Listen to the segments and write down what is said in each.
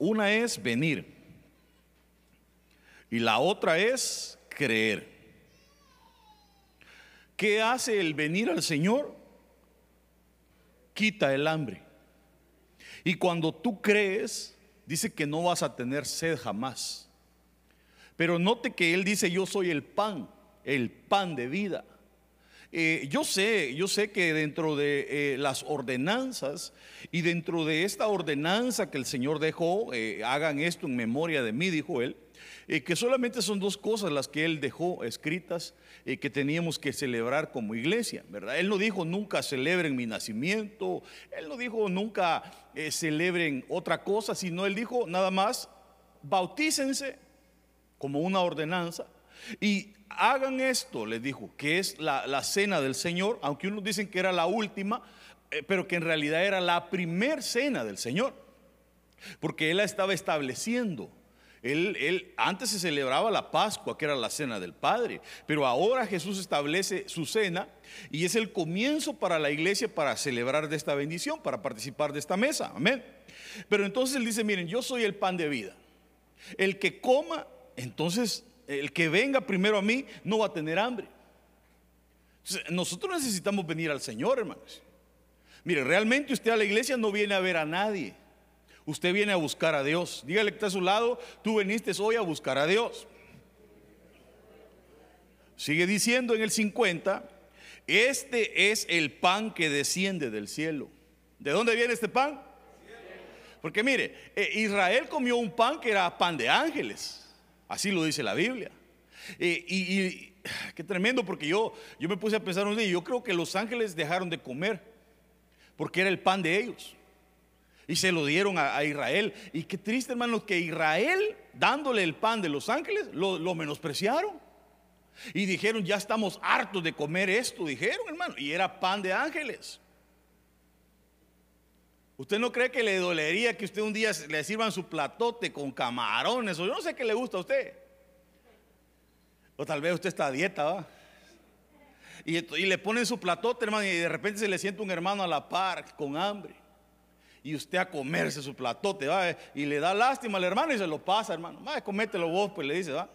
Una es venir y la otra es creer. ¿Qué hace el venir al Señor? Quita el hambre. Y cuando tú crees, dice que no vas a tener sed jamás. Pero note que Él dice, yo soy el pan, el pan de vida. Eh, yo sé, yo sé que dentro de eh, las ordenanzas y dentro de esta ordenanza que el Señor dejó, eh, hagan esto en memoria de mí, dijo Él, que solamente son dos cosas las que Él dejó escritas que teníamos que celebrar como iglesia, ¿verdad? Él no dijo nunca celebren mi nacimiento, Él no dijo nunca celebren otra cosa, sino Él dijo nada más, bautícense como una ordenanza y hagan esto, les dijo, que es la, cena del Señor, aunque unos dicen que era la última, eh, pero que en realidad era la primer cena del Señor, porque Él la estaba estableciendo. Él, él, antes se celebraba la Pascua, que era la cena del Padre, pero ahora Jesús establece su cena y es el comienzo para la iglesia para celebrar de esta bendición, para participar de esta mesa. Amén. Pero entonces él dice, miren, yo soy el pan de vida. El que coma, entonces el que venga primero a mí no va a tener hambre. nosotros necesitamos venir al Señor, hermanos. Mire, realmente usted a la iglesia no viene a ver a nadie. Usted viene a buscar a Dios. Dígale que está a su lado, tú viniste hoy a buscar a Dios. Sigue diciendo en el 50, este es el pan que desciende del cielo. ¿De dónde viene este pan? Porque mire, eh, Israel comió un pan que era pan de ángeles. Así lo dice la Biblia. y, qué tremendo, porque yo, yo me puse a pensar un día, yo creo que los ángeles dejaron de comer, porque era el pan de ellos. Y se lo dieron a, Israel. Y qué triste, hermano, que Israel, dándole el pan de los ángeles, lo, lo menospreciaron. Y dijeron, ya estamos hartos de comer esto, dijeron, hermano. Y era pan de ángeles. ¿Usted no cree que le dolería que usted un día le sirvan su platote con camarones? O yo no sé qué le gusta a usted. O tal vez usted está a dieta, ¿va? Y, y, le ponen su platote, hermano, y de repente se le siente un hermano a la par con hambre. Y usted a comerse su platote, ¿va? Y le da lástima al hermano y se lo pasa, hermano. Va, comételo vos, pues le dice, ¿va?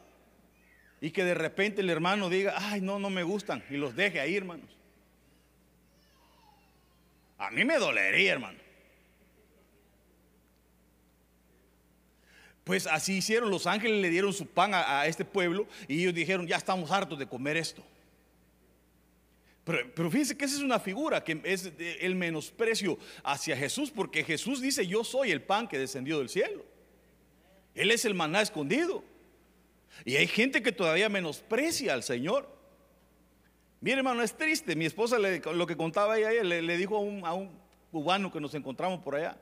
Y que de repente el hermano diga, ay, no, no me gustan. Y los deje ahí, hermanos. A mí me dolería, hermano. Pues así hicieron, los ángeles le dieron su pan a, este pueblo y ellos dijeron, ya estamos hartos de comer esto. Pero, fíjense que esa es una figura que es el menosprecio hacia Jesús, porque Jesús dice, yo soy el pan que descendió del cielo. Él es el maná escondido. Y hay gente que todavía menosprecia al Señor. Mire hermano, es triste. Mi esposa lo que contaba ella, le, le dijo a un, a un cubano que nos encontramos por allá.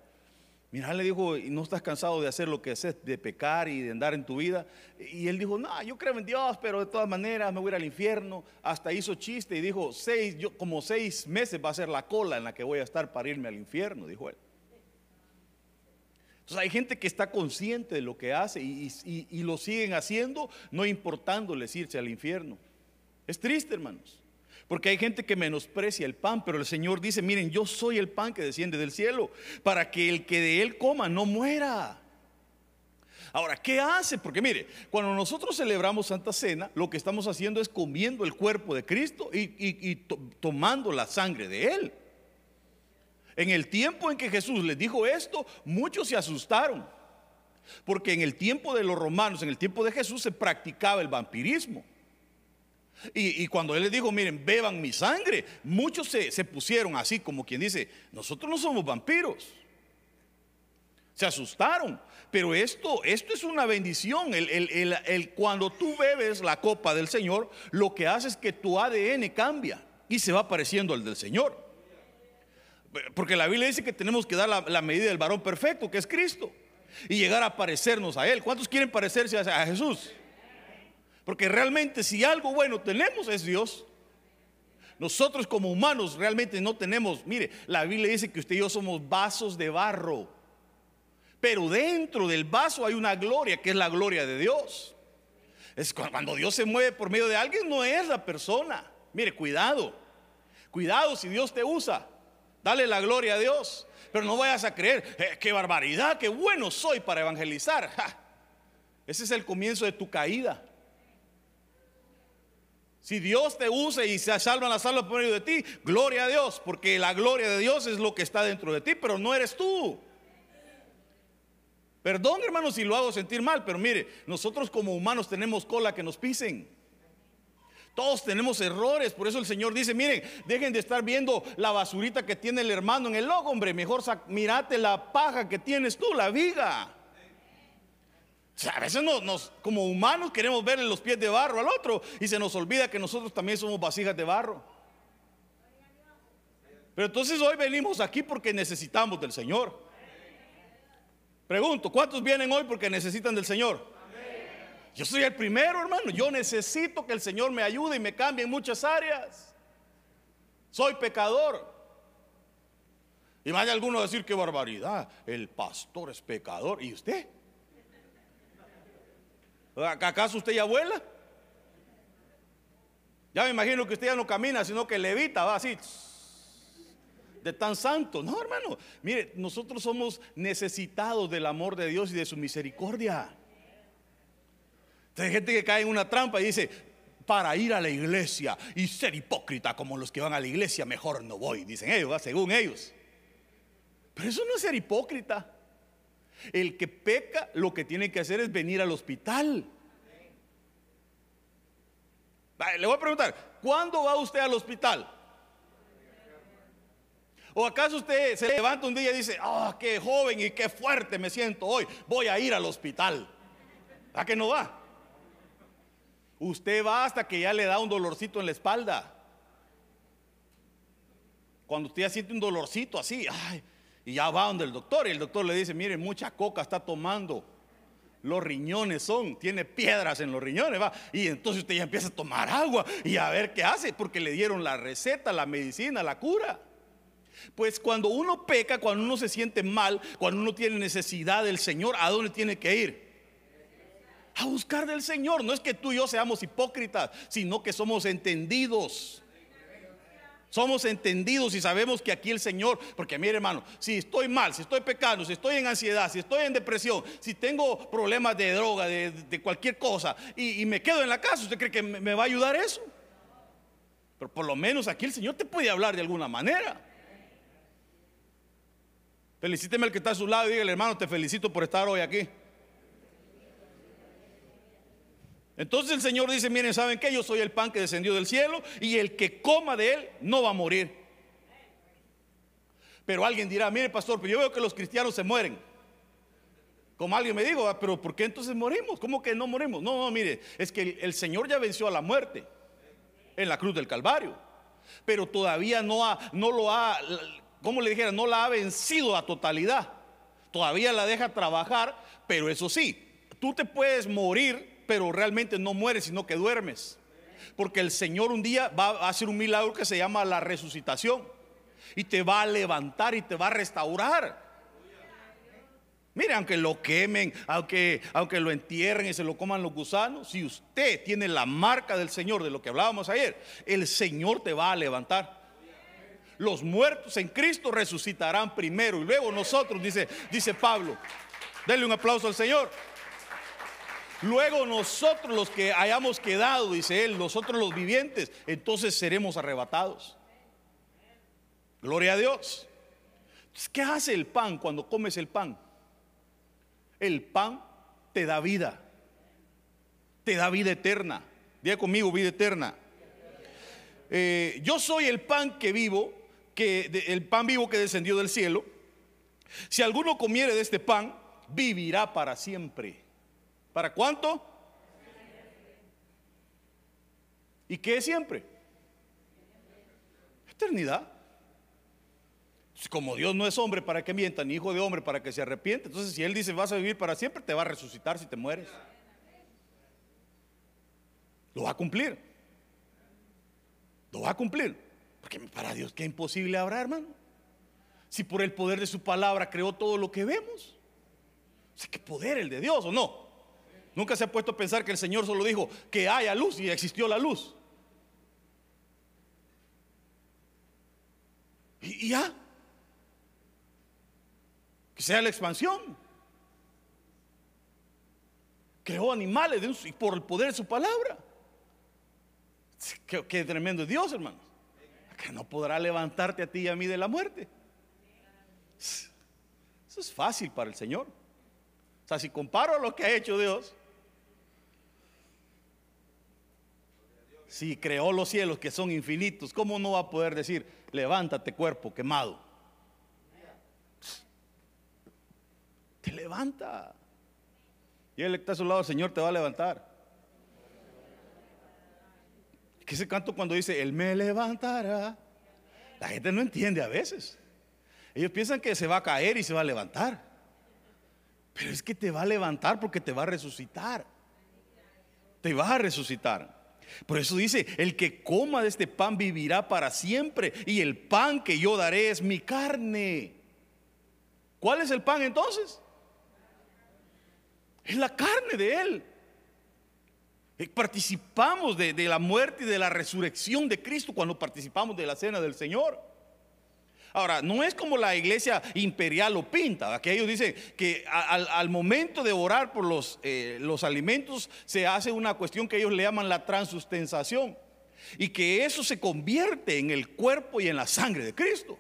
Mira, le dijo, ¿y no estás cansado de hacer lo que haces, de pecar y de andar en tu vida? Y él dijo, no, yo creo en Dios, pero de todas maneras me voy a ir al infierno. Hasta hizo chiste y dijo, seis, yo, como seis meses va a ser la cola en la que voy a estar para irme al infierno, dijo él. Entonces hay gente que está consciente de lo que hace y, y lo siguen haciendo, no importándoles irse al infierno. Es triste, hermanos. Porque hay gente que menosprecia el pan, pero el Señor dice, miren, yo soy el pan que desciende del cielo, para que el que de él coma no muera. Ahora, ¿qué hace? Porque mire, cuando nosotros celebramos Santa Cena, lo que estamos haciendo es comiendo el cuerpo de Cristo y, tomando la sangre de Él. En el tiempo en que Jesús les dijo esto, muchos se asustaron. Porque en el tiempo de los romanos, en el tiempo de Jesús, se practicaba el vampirismo. Y, cuando él les dijo, miren, beban mi sangre, muchos se, pusieron así como quien dice, nosotros no somos vampiros. Se asustaron. Pero esto, esto es una bendición. El, cuando tú bebes la copa del Señor, lo que hace es que tu ADN cambia y se va pareciendo al del Señor. Porque la Biblia dice que tenemos que dar la, la medida del varón perfecto, que es Cristo, y llegar a parecernos a Él. ¿Cuántos quieren parecerse a Jesús? Porque realmente si algo bueno tenemos es Dios. Nosotros como humanos realmente no tenemos, mire, la Biblia dice que usted y yo somos vasos de barro. Pero dentro del vaso hay una gloria que es la gloria de Dios. Es cuando Dios se mueve por medio de alguien, no es la persona. Mire, cuidado. Cuidado si Dios te usa. Dale la gloria a Dios. pero no vayas a creer, eh, qué barbaridad, qué bueno soy para evangelizar. Ese es el comienzo de tu caída. Si Dios te usa y se salvan las almas por medio de ti, gloria a Dios, porque la gloria de Dios es lo que está dentro de ti, pero no eres tú. Perdón, hermano, si lo hago sentir mal, pero mire, nosotros como humanos tenemos cola que nos pisen. Todos tenemos errores, por eso el Señor dice, miren, dejen de estar viendo la basurita que tiene el hermano en el logo, hombre, mejor mirate la paja que tienes tú, la viga a veces nos, como humanos queremos ver los pies de barro al otro y se nos olvida que nosotros también somos vasijas de barro. Pero entonces hoy venimos aquí porque necesitamos del Señor. Pregunto, ¿cuántos vienen hoy porque necesitan del Señor? Yo soy el primero, hermano. Yo necesito que el Señor me ayude y me cambie en muchas áreas. Soy pecador. Y vaya alguno a decir qué barbaridad. El pastor es pecador. ¿Y usted? ¿Acaso usted ya vuela? Ya me imagino que usted ya no camina, sino que levita, va así. De tan santo. No, hermano. Mire, nosotros somos necesitados del amor de Dios y de su misericordia. Hay gente que cae en una trampa y dice, para ir a la iglesia y ser hipócrita como los que van a la iglesia, mejor no voy, dicen ellos, según ellos. Pero eso no es ser hipócrita. El que peca lo que tiene que hacer es venir al hospital. Le voy a preguntar, ¿cuándo va usted al hospital? ¿O acaso usted se levanta un día y dice, ah, qué joven y qué fuerte me siento hoy, voy a ir al hospital? ¿A que no va? Usted va hasta que ya le da un dolorcito en la espalda. Cuando usted ya siente un dolorcito así, ay, y ya va donde el doctor y el doctor le dice, mire, mucha coca está tomando. Los riñones son, tiene piedras en los riñones, va. Y entonces usted ya empieza a tomar agua y a ver qué hace, porque le dieron la receta, la medicina, la cura. Pues cuando uno peca, cuando uno se siente mal, cuando uno tiene necesidad del Señor, ¿a dónde tiene que ir? A buscar del Señor. No es que tú y yo seamos hipócritas, sino que somos entendidos. Somos entendidos y sabemos que aquí el Señor, porque mire hermano, si estoy mal, si estoy pecando, si estoy en ansiedad, si estoy en depresión, si tengo problemas de droga, de, cualquier cosa, y, me quedo en la casa, ¿usted cree que me, va a ayudar eso? Pero por lo menos aquí el Señor te puede hablar de alguna manera. Felicíteme al que está a su lado y dígale, hermano, te felicito por estar hoy aquí. Entonces el Señor dice, miren, ¿saben qué? Yo soy el pan que descendió del cielo y el que coma de él no va a morir. Pero alguien dirá, mire pastor, pero yo veo que los cristianos se mueren. Como alguien me dijo, ah, pero ¿por qué entonces morimos? ¿Cómo que no morimos? No, no, mire, es que el, Señor ya venció a la muerte en la cruz del Calvario. Pero todavía no, ha, no lo ha, como le dijera, no la ha vencido a totalidad. Todavía la deja trabajar, pero eso sí, tú te puedes morir pero realmente no mueres, sino que duermes. Porque el Señor un día va a hacer un milagro que se llama la resucitación. Y te va a levantar y te va a restaurar. Mire, aunque lo quemen, aunque, aunque lo entierren y se lo coman los gusanos, si usted tiene la marca del Señor, de lo que hablábamos ayer, el Señor te va a levantar. Los muertos en Cristo resucitarán primero y luego nosotros, dice, dice Pablo. Denle un aplauso al Señor. Luego nosotros los que hayamos quedado, dice él, nosotros los vivientes, entonces seremos arrebatados. Gloria a Dios. ¿Qué hace el pan cuando comes el pan? El pan te da vida. Te da vida eterna. Diga conmigo, vida eterna. Eh, yo soy el pan que vivo, que, el pan vivo que descendió del cielo. Si alguno comiere de este pan, vivirá para siempre. ¿Para cuánto? ¿Y qué es siempre? Eternidad. Como Dios no es hombre para que mienta, ni hijo de hombre para que se arrepiente. Entonces, si Él dice vas a vivir para siempre, te va a resucitar si te mueres. Lo va a cumplir. Lo va a cumplir. Porque para Dios, ¿qué imposible habrá, hermano? Si por el poder de su palabra creó todo lo que vemos. O ¿qué poder el de Dios o no? Nunca se ha puesto a pensar que el Señor solo dijo que haya luz y existió la luz. Y, ya. sea la expansión. Creó animales por el poder de su palabra. Qué, tremendo Dios, hermanos. Que no podrá levantarte a ti y a mí de la muerte. Eso es fácil para el Señor. O sea, si comparo lo que ha hecho Dios, si creó los cielos que son infinitos, ¿cómo no va a poder decir, levántate cuerpo quemado? Te levanta. Y él está a su lado, el Señor te va a levantar. Que ese canto cuando dice, Él me levantará, la gente no entiende a veces. Ellos piensan que se va a caer y se va a levantar. Pero es que te va a levantar porque te va a resucitar. Te va a resucitar. Por eso dice, el que coma de este pan vivirá para siempre y el pan que yo daré es mi carne. ¿Cuál es el pan entonces? Es la carne de Él. Eh, participamos de, la muerte y de la resurrección de Cristo cuando participamos de la cena del Señor. Ahora, no es como la iglesia imperial lo pinta, que ellos dicen que al, momento de orar por los, eh, los alimentos se hace una cuestión que ellos le llaman la transustensación y que eso se convierte en el cuerpo y en la sangre de Cristo.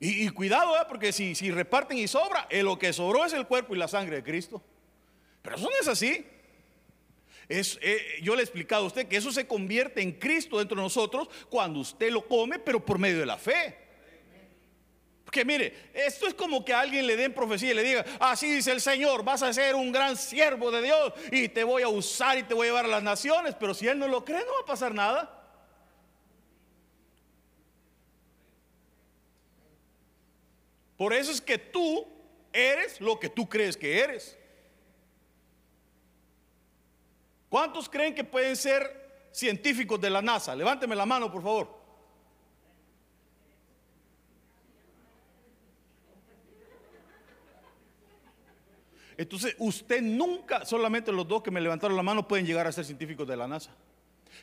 Y, cuidado, ¿eh? porque si, si, reparten y sobra, eh, lo que sobró es el cuerpo y la sangre de Cristo. Pero eso no es así. Es, eh, yo le he explicado a usted que eso se convierte en Cristo dentro de nosotros cuando usted lo come, pero por medio de la fe. Porque mire, esto es como que a alguien le den profecía y le diga, así dice el Señor, vas a ser un gran siervo de Dios y te voy a usar y te voy a llevar a las naciones, pero si él no lo cree no va a pasar nada. Por eso es que tú eres lo que tú crees que eres. ¿Cuántos creen que pueden ser científicos de la NASA? Levánteme la mano, por favor. Entonces, usted nunca, solamente los dos que me levantaron la mano pueden llegar a ser científicos de la NASA.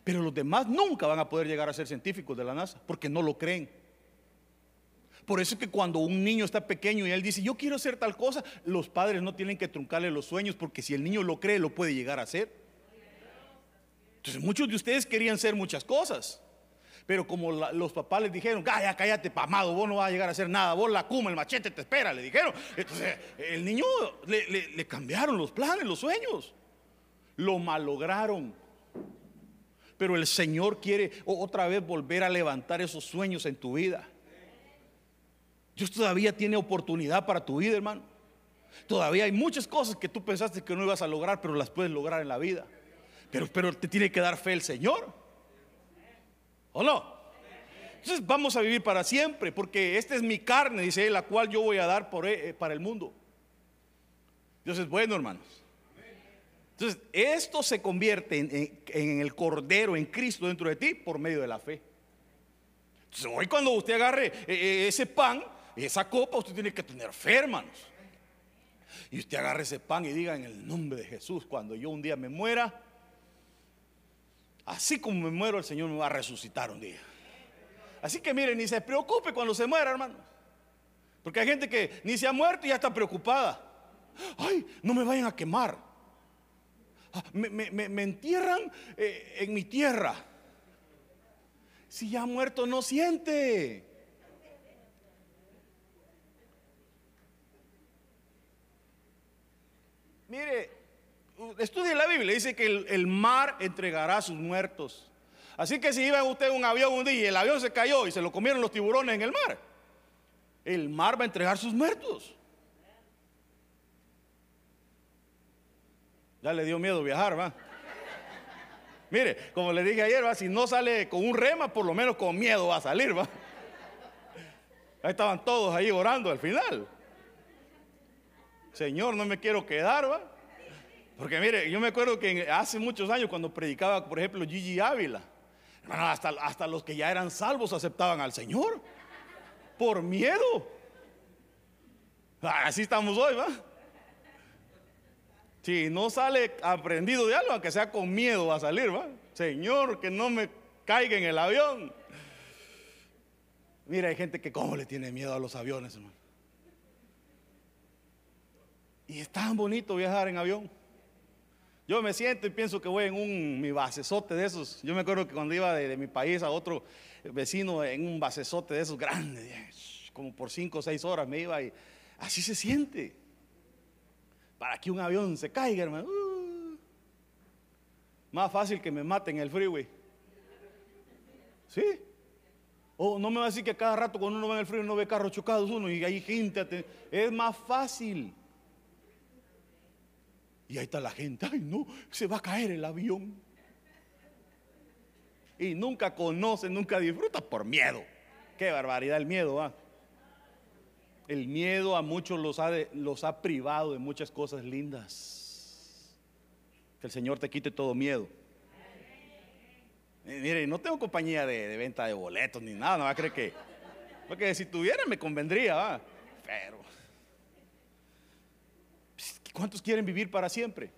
Pero los demás nunca van a poder llegar a ser científicos de la NASA porque no lo creen. Por eso es que cuando un niño está pequeño y él dice, yo quiero hacer tal cosa, los padres no tienen que truncarle los sueños porque si el niño lo cree, lo puede llegar a hacer. Entonces muchos de ustedes querían ser muchas cosas. Pero como los papás les dijeron, cállate, cállate, pamado, vos no vas a llegar a hacer nada, vos la cuma, el machete te espera, le dijeron. Entonces el niño le, le cambiaron los planes, los sueños. Lo malograron. Pero el Señor quiere otra vez volver a levantar esos sueños en tu vida. Dios todavía tiene oportunidad para tu vida, hermano. Todavía hay muchas cosas que tú pensaste que no ibas a lograr, pero las puedes lograr en la vida. Pero, pero te tiene que dar fe el Señor. ¿O no? Entonces vamos a vivir para siempre, porque esta es mi carne, dice la cual yo voy a dar por, eh, para el mundo. Dios es bueno, hermanos. Entonces, esto se convierte en, el Cordero, en Cristo dentro de ti, por medio de la fe. Entonces, hoy cuando usted agarre eh, eh, ese pan, esa copa usted tiene que tener fe, hermanos. Y usted agarre ese pan y diga en el nombre de Jesús, cuando yo un día me muera, así como me muero, el Señor me va a resucitar un día. Así que mire, ni se preocupe cuando se muera, hermano. Porque hay gente que ni se ha muerto y ya está preocupada. Ay, no me vayan a quemar. Ah, me, entierran eh, en mi tierra. Si ya muerto no siente. Mire, estudie la Biblia, dice que el, mar entregará a sus muertos. Así que si iba usted en un avión un día y el avión se cayó y se lo comieron los tiburones en el mar, el mar va a entregar sus muertos. Ya le dio miedo viajar, va. Mire, como le dije ayer, ¿va? si no sale con un rema, por lo menos con miedo va a salir, va. Ahí estaban todos ahí orando al final. Señor, no me quiero quedar, ¿va? Porque mire, yo me acuerdo que hace muchos años cuando predicaba, por ejemplo, Gigi Ávila, hermano, hasta, hasta los que ya eran salvos aceptaban al Señor. Por miedo. Así estamos hoy, ¿va? Si no sale aprendido de algo, aunque sea con miedo va a salir, ¿va? Señor, que no me caiga en el avión. Mira, hay gente que cómo le tiene miedo a los aviones, hermano. Y es tan bonito viajar en avión. Yo me siento y pienso que voy en un mi basesote de esos. Yo me acuerdo que cuando iba de, mi país a otro vecino en un basesote de esos grandes, como por cinco o seis horas me iba y así se siente. Para que un avión se caiga, hermano. Uh. más fácil que me maten en el freeway. ¿Sí? O no me va a decir que cada rato cuando uno va en el freeway no ve carros chocados uno y hay gente. Es más fácil. Y ahí está la gente, ay no, se va a caer el avión. Y nunca conoce, nunca disfruta por miedo. Qué barbaridad el miedo, ¿va? El miedo a muchos los ha, los ha privado de muchas cosas lindas. Que el Señor te quite todo miedo. Eh, mire, no tengo compañía de, venta de boletos ni nada, no va a creer que. Porque si tuviera me convendría, ¿va? Pero ¿Cuántos quieren vivir para siempre?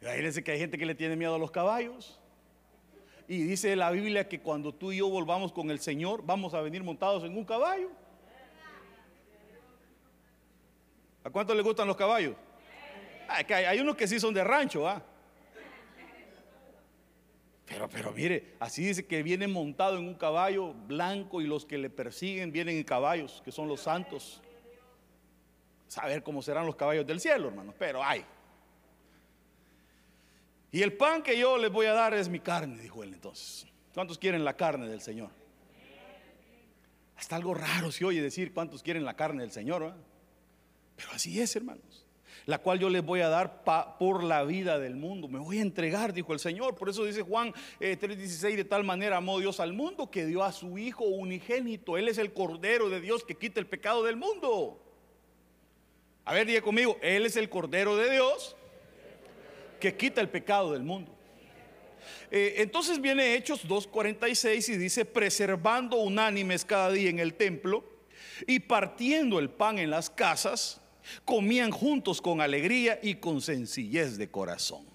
Imagínense que hay gente que le tiene miedo a los caballos. Y dice la Biblia que cuando tú y yo volvamos con el Señor, vamos a venir montados en un caballo. ¿A cuántos les gustan los caballos? Ah, hay, unos que sí son de rancho, ¿ah? Pero, pero mire, así dice que viene montado en un caballo blanco y los que le persiguen vienen en caballos, que son los santos saber cómo serán los caballos del cielo, hermanos, pero hay. Y el pan que yo les voy a dar es mi carne, dijo él entonces. ¿Cuántos quieren la carne del Señor? Hasta algo raro si oye decir cuántos quieren la carne del Señor, pero así es, hermanos. La cual yo les voy a dar por la vida del mundo. Me voy a entregar, dijo el Señor. Por eso dice Juan 3:16, eh, de tal manera amó Dios al mundo que dio a su Hijo unigénito. Él es el Cordero de Dios que quita el pecado del mundo. A ver, diga conmigo, Él es el Cordero de Dios que quita el pecado del mundo. Eh, entonces viene Hechos 2.46 y dice, preservando unánimes cada día en el templo y partiendo el pan en las casas, comían juntos con alegría y con sencillez de corazón.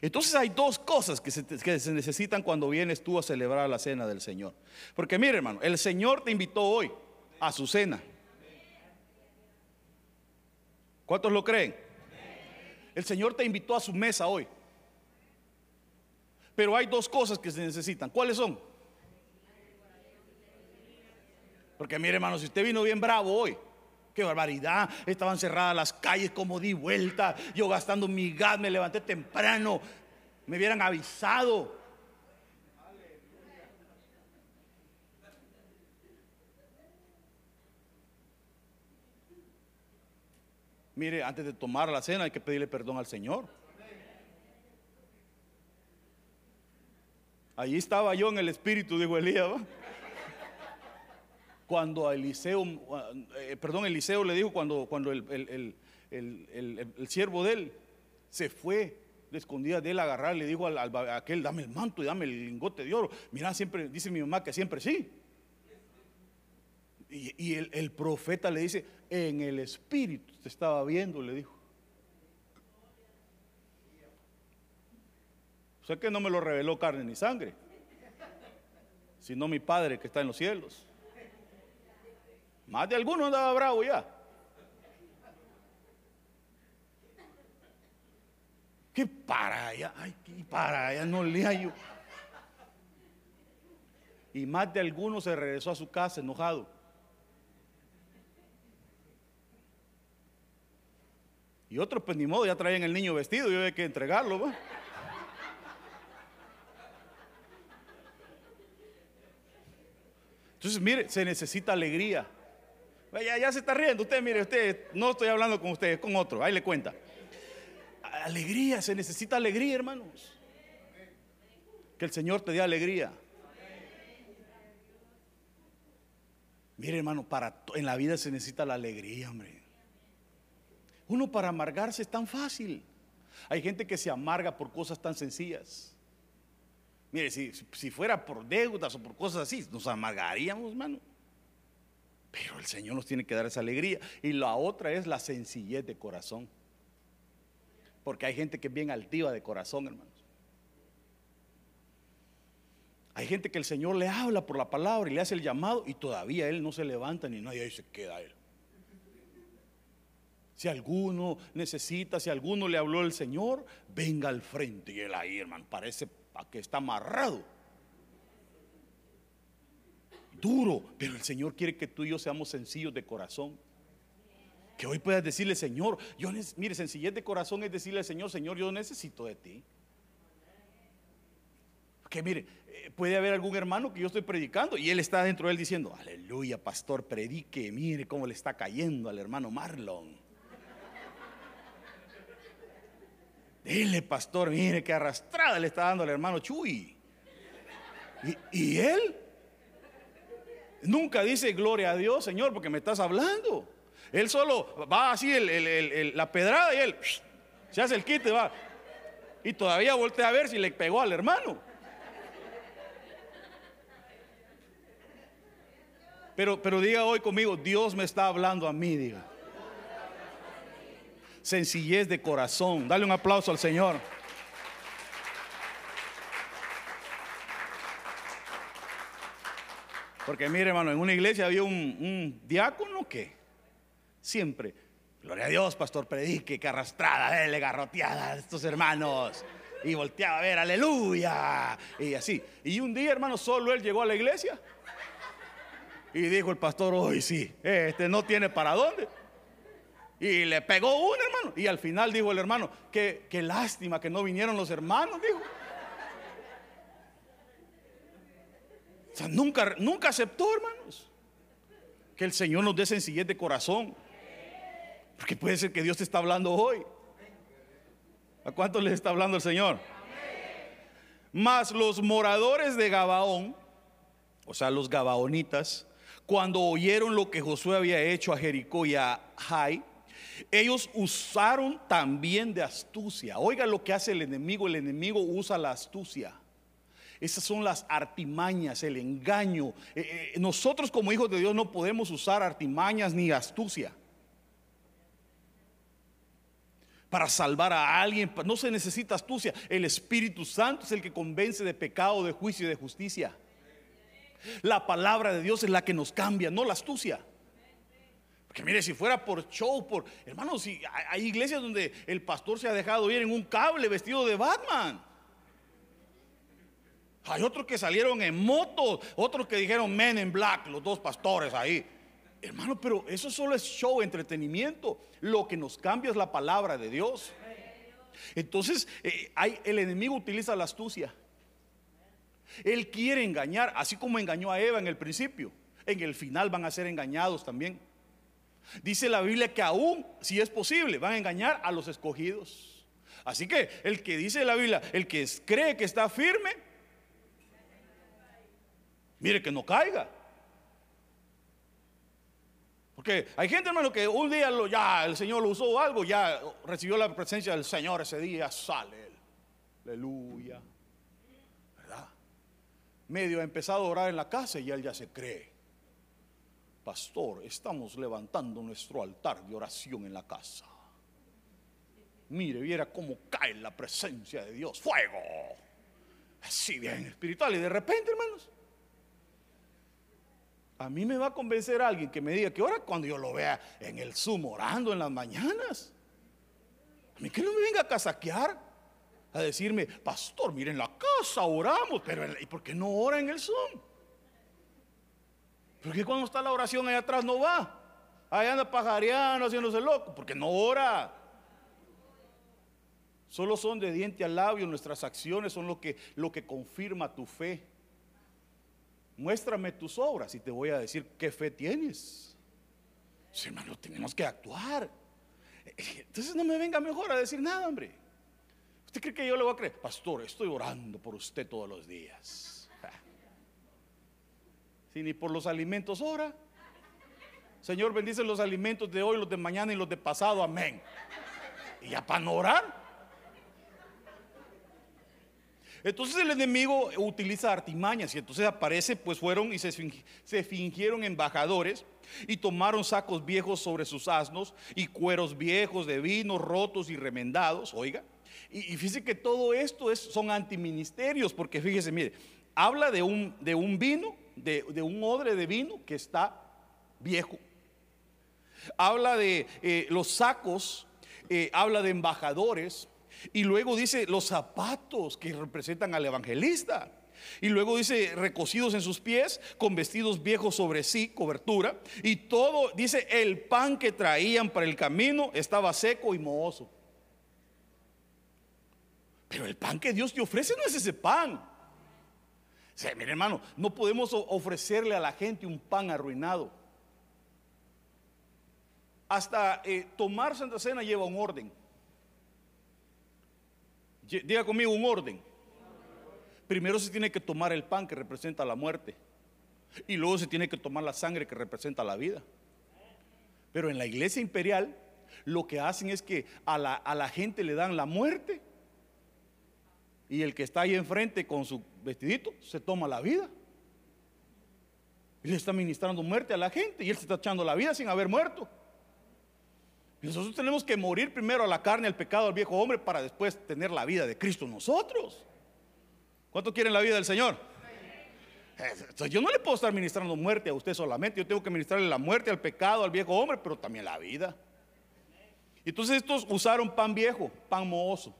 Entonces hay dos cosas que se, que se necesitan cuando vienes tú a celebrar la cena del Señor. Porque mire hermano, el Señor te invitó hoy a su cena. ¿Cuántos lo creen? El Señor te invitó a su mesa hoy. Pero hay dos cosas que se necesitan. ¿Cuáles son? Porque mire, hermano, si usted vino bien bravo hoy, qué barbaridad. Estaban cerradas las calles, como di vuelta. Yo gastando mi gas, me levanté temprano. Me hubieran avisado. Mire, antes de tomar la cena hay que pedirle perdón al Señor. Allí estaba yo en el espíritu, dijo Elías. Cuando a Eliseo, eh, perdón, Eliseo le dijo cuando, cuando el, siervo de él se fue de escondida de él a agarrar, le dijo al, a aquel, dame el manto y dame el lingote de oro. Mira, siempre, dice mi mamá que siempre sí. Y, el, profeta le dice, en el espíritu te estaba viendo, le dijo. O sea que no me lo reveló carne ni sangre, sino mi Padre que está en los cielos. Más de alguno andaba bravo ya. ¿Qué para allá? Ay, ¿qué para allá? No le yo. Y más de alguno se regresó a su casa enojado. Y otros, pues ni modo, ya traían el niño vestido y había que entregarlo. Entonces, mire, se necesita alegría. Ya, se está riendo usted, mire, usted, no estoy hablando con usted, con otro, ahí le cuenta. Alegría, se necesita alegría, hermanos. Que el Señor te dé alegría. Mire, hermano, para en la vida se necesita la alegría, hombre. Uno para amargarse es tan fácil. Hay gente que se amarga por cosas tan sencillas. Mire, si, fuera por deudas o por cosas así, nos amargaríamos, hermano. Pero el Señor nos tiene que dar esa alegría. Y la otra es la sencillez de corazón. Porque hay gente que es bien altiva de corazón, hermanos. Hay gente que el Señor le habla por la palabra y le hace el llamado y todavía él no se levanta ni nadie ahí se queda él. Si alguno necesita, si alguno le habló el Señor, venga al frente. Y él ahí, hermano, parece que está amarrado. Duro, pero el Señor quiere que tú y yo seamos sencillos de corazón. Que hoy puedas decirle, Señor, yo mire, sencillez de corazón es decirle al Señor, Señor, yo necesito de ti. Que mire, eh, puede haber algún hermano que yo estoy predicando y él está dentro de él diciendo, aleluya, pastor, predique, mire cómo le está cayendo al hermano Marlon. Dile, pastor, mire qué arrastrada le está dando al hermano Chuy. Y, él nunca dice gloria a Dios, Señor, porque me estás hablando. Él solo va así la pedrada y él se hace el quite, va. Y todavía voltea a ver si le pegó al hermano. Pero, pero diga hoy conmigo, Dios me está hablando a mí, diga. Sencillez de corazón. Dale un aplauso al Señor. Porque mire, hermano, en una iglesia había un, diácono que siempre, gloria a Dios, pastor, predique, que arrastrada, dele garroteada a estos hermanos. Y volteaba a ver, aleluya. Y así. Y un día, hermano, solo él llegó a la iglesia y dijo el pastor, hoy sí, este no tiene para dónde. Y le pegó uno, hermano. Y al final dijo el hermano, qué, qué lástima que no vinieron los hermanos, dijo. O sea, nunca, nunca aceptó, hermanos. Que el Señor nos dé sencillez de corazón. Porque puede ser que Dios te está hablando hoy. ¿A cuántos les está hablando el Señor? Más los moradores de Gabaón, o sea, los gabaonitas, cuando oyeron lo que Josué había hecho a Jericó y a Jai, ellos usaron también de astucia. Oiga lo que hace el enemigo. El enemigo usa la astucia. Esas son las artimañas, el engaño. Eh, eh, nosotros como hijos de Dios no podemos usar artimañas ni astucia. Para salvar a alguien no se necesita astucia. El Espíritu Santo es el que convence de pecado, de juicio y de justicia. La palabra de Dios es la que nos cambia, no la astucia. Porque mire, si fuera por show, por hermanos, si hay iglesias donde el pastor se ha dejado ir en un cable vestido de Batman. Hay otros que salieron en moto, otros que dijeron Men en Black, los dos pastores ahí. Hermano, pero eso solo es show, entretenimiento. Lo que nos cambia es la palabra de Dios. Entonces, eh, hay, el enemigo utiliza la astucia. Él quiere engañar, así como engañó a Eva en el principio. En el final van a ser engañados también. Dice la Biblia que aún, si es posible, van a engañar a los escogidos. Así que el que dice la Biblia, el que cree que está firme, mire que no caiga. Porque hay gente, hermano, que un día lo, ya el Señor lo usó algo, ya recibió la presencia del Señor ese día, sale él. Aleluya medio ha empezado a orar en la casa y él ya se cree. Pastor, estamos levantando nuestro altar de oración en la casa. Mire, viera cómo cae la presencia de Dios. Fuego. Así bien espiritual. Y de repente, hermanos, a mí me va a convencer alguien que me diga que ahora cuando yo lo vea en el Zoom orando en las mañanas, a mí que no me venga a casaquear a decirme, pastor, miren en la casa oramos, pero ¿y por qué no ora en el Zoom? ¿Por qué cuando está la oración allá atrás no va? Ahí anda pajareando, haciéndose loco, porque no ora. Solo son de diente al labio, nuestras acciones son lo que, lo que confirma tu fe. Muéstrame tus obras y te voy a decir qué fe tienes. Sí, hermano, tenemos que actuar. Entonces no me venga mejor a decir nada, hombre. ¿Usted cree que yo le voy a creer? Pastor, estoy orando por usted todos los días. Si ni por los alimentos ora. Señor, bendice los alimentos de hoy, los de mañana y los de pasado. Amén. Y ya para no orar. Entonces el enemigo utiliza artimañas y entonces aparece, pues fueron y se, se, fingieron embajadores y tomaron sacos viejos sobre sus asnos y cueros viejos de vino rotos y remendados, oiga, y, fíjese que todo esto es, son antiministerios, porque fíjese, mire, habla de un, de un vino, de, un odre de vino que está viejo. habla de eh, los sacos, eh, habla de embajadores, y luego dice los zapatos que representan al evangelista. Y luego dice, recocidos en sus pies, con vestidos viejos sobre sí, cobertura. Y todo, dice, el pan que traían para el camino estaba seco y mohoso. Pero el pan que Dios te ofrece no es ese pan. Sea, mire hermano, no podemos ofrecerle a la gente un pan arruinado. Hasta eh, tomar Santa Cena lleva un orden. Diga conmigo un orden. Primero se tiene que tomar el pan que representa la muerte. Y luego se tiene que tomar la sangre que representa la vida. Pero en la iglesia imperial lo que hacen es que a la, a la gente le dan la muerte. Y el que está ahí enfrente con su vestidito se toma la vida. Y le está ministrando muerte a la gente. Y él se está echando la vida sin haber muerto. nosotros tenemos que morir primero a la carne, al pecado, al viejo hombre, para después tener la vida de Cristo nosotros. ¿Cuánto quieren la vida del Señor? yo no le puedo estar ministrando muerte a usted solamente, yo tengo que ministrarle la muerte al pecado, al viejo hombre, pero también la vida. Entonces estos usaron pan viejo, pan mohoso.